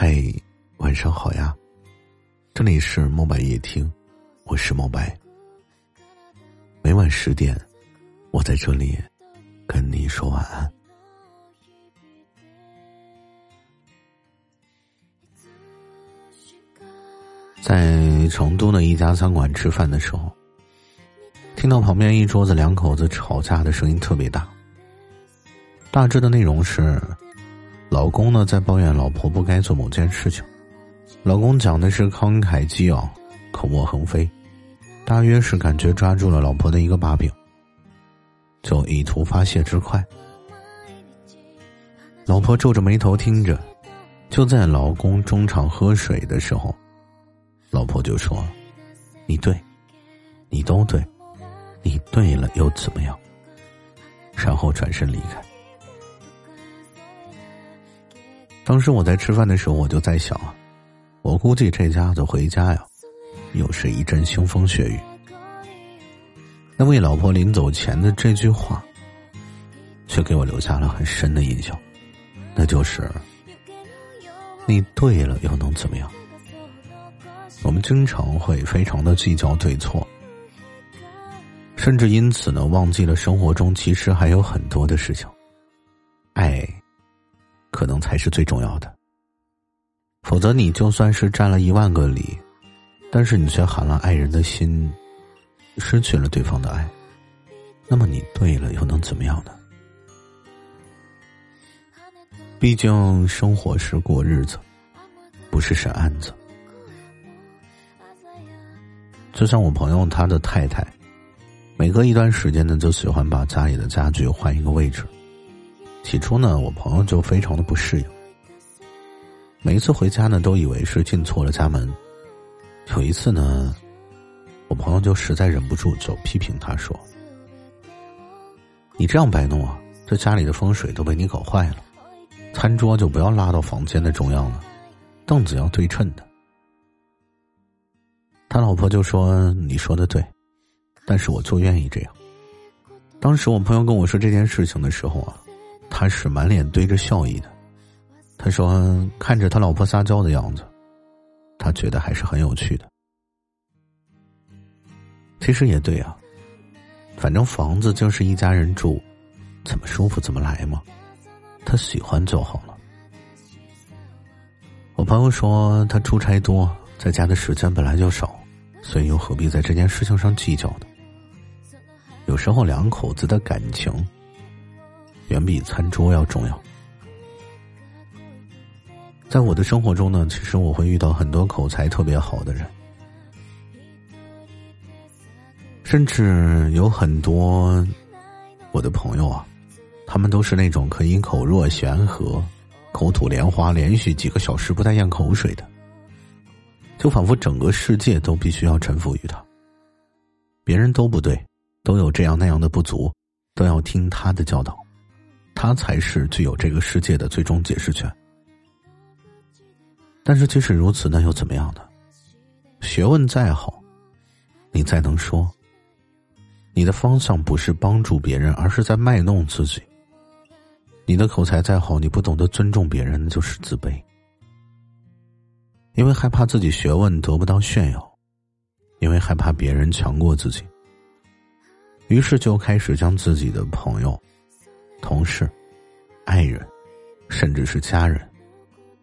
嗨，晚上好呀！这里是墨白夜听，我是墨白。每晚十点，我在这里跟你说晚安。在成都的一家餐馆吃饭的时候，听到旁边一桌子两口子吵架的声音特别大。大致的内容是。老公呢，在抱怨老婆不该做某件事情，老公讲的是慷慨激昂，口沫横飞，大约是感觉抓住了老婆的一个把柄，就以图发泄之快。老婆皱着眉头听着，就在老公中场喝水的时候，老婆就说：“你对，你都对，你对了又怎么样？”然后转身离开。当时我在吃饭的时候，我就在想啊，我估计这家子回家呀，又是一阵腥风血雨。那位老婆临走前的这句话，却给我留下了很深的印象，那就是“你对了又能怎么样？”我们经常会非常的计较对错，甚至因此呢，忘记了生活中其实还有很多的事情，才是最重要的。否则，你就算是占了一万个理，但是你却寒了爱人的心，失去了对方的爱，那么你对了又能怎么样呢？毕竟生活是过日子，不是审案子。就像我朋友他的太太，每隔一段时间呢，就喜欢把家里的家具换一个位置。起初呢，我朋友就非常的不适应。每一次回家呢，都以为是进错了家门。有一次呢，我朋友就实在忍不住，就批评他说：“你这样摆弄啊，这家里的风水都被你搞坏了。餐桌就不要拉到房间的中央了，凳子要对称的。”他老婆就说：“你说的对，但是我就愿意这样。”当时我朋友跟我说这件事情的时候啊。他是满脸堆着笑意的，他说：“看着他老婆撒娇的样子，他觉得还是很有趣的。其实也对啊，反正房子就是一家人住，怎么舒服怎么来嘛，他喜欢就好了。”我朋友说他出差多，在家的时间本来就少，所以又何必在这件事情上计较呢？有时候两口子的感情。远比餐桌要重要。在我的生活中呢，其实我会遇到很多口才特别好的人，甚至有很多我的朋友啊，他们都是那种可以口若悬河、口吐莲花，连续几个小时不带咽口水的，就仿佛整个世界都必须要臣服于他。别人都不对，都有这样那样的不足，都要听他的教导。他才是具有这个世界的最终解释权。但是即使如此，那又怎么样呢？学问再好，你再能说，你的方向不是帮助别人，而是在卖弄自己。你的口才再好，你不懂得尊重别人，那就是自卑。因为害怕自己学问得不到炫耀，因为害怕别人强过自己，于是就开始将自己的朋友。同事、爱人，甚至是家人，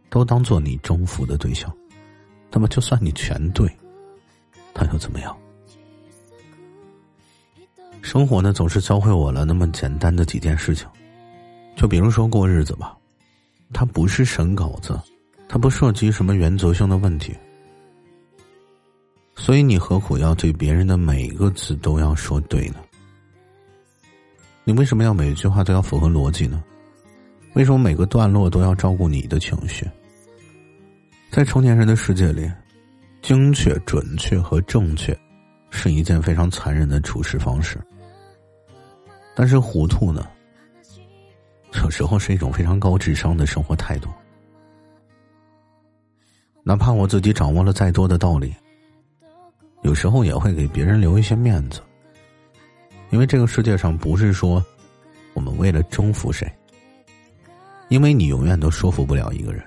都当做你征服的对象。那么，就算你全对，那又怎么样？生活呢，总是教会我了那么简单的几件事情。就比如说过日子吧，它不是审稿子，它不涉及什么原则性的问题。所以，你何苦要对别人的每一个字都要说对呢？你为什么要每一句话都要符合逻辑呢？为什么每个段落都要照顾你的情绪？在成年人的世界里，精确、准确和正确是一件非常残忍的处事方式。但是糊涂呢，有时候是一种非常高智商的生活态度。哪怕我自己掌握了再多的道理，有时候也会给别人留一些面子。因为这个世界上不是说我们为了征服谁，因为你永远都说服不了一个人。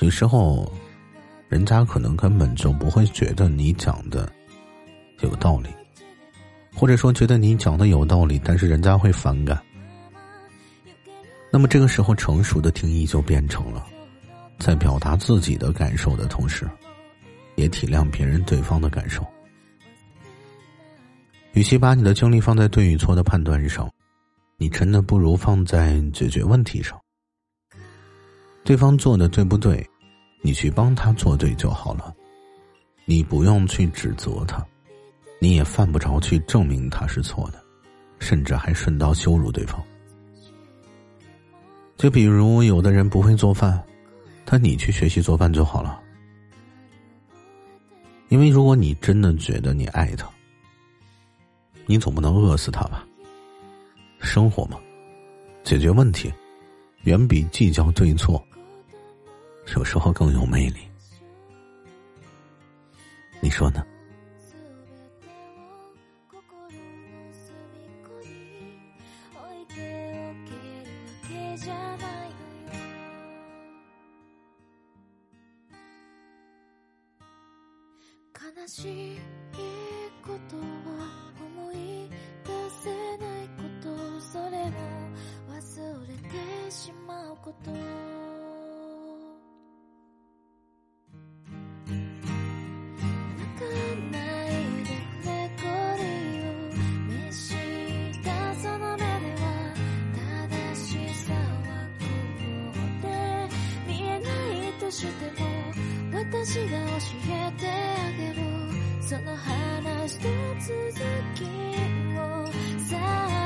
有时候，人家可能根本就不会觉得你讲的有道理，或者说觉得你讲的有道理，但是人家会反感。那么这个时候，成熟的定义就变成了，在表达自己的感受的同时，也体谅别人对方的感受。与其把你的精力放在对与错的判断上，你真的不如放在解决问题上。对方做的对不对，你去帮他做对就好了。你不用去指责他，你也犯不着去证明他是错的，甚至还顺道羞辱对方。就比如有的人不会做饭，但你去学习做饭就好了。因为如果你真的觉得你爱他，你总不能饿死他吧？生活嘛，解决问题，远比计较对错，有时候更有魅力。你说呢？悲しいことは で見えないとしても私が教えてあげる。その話と続きをさあ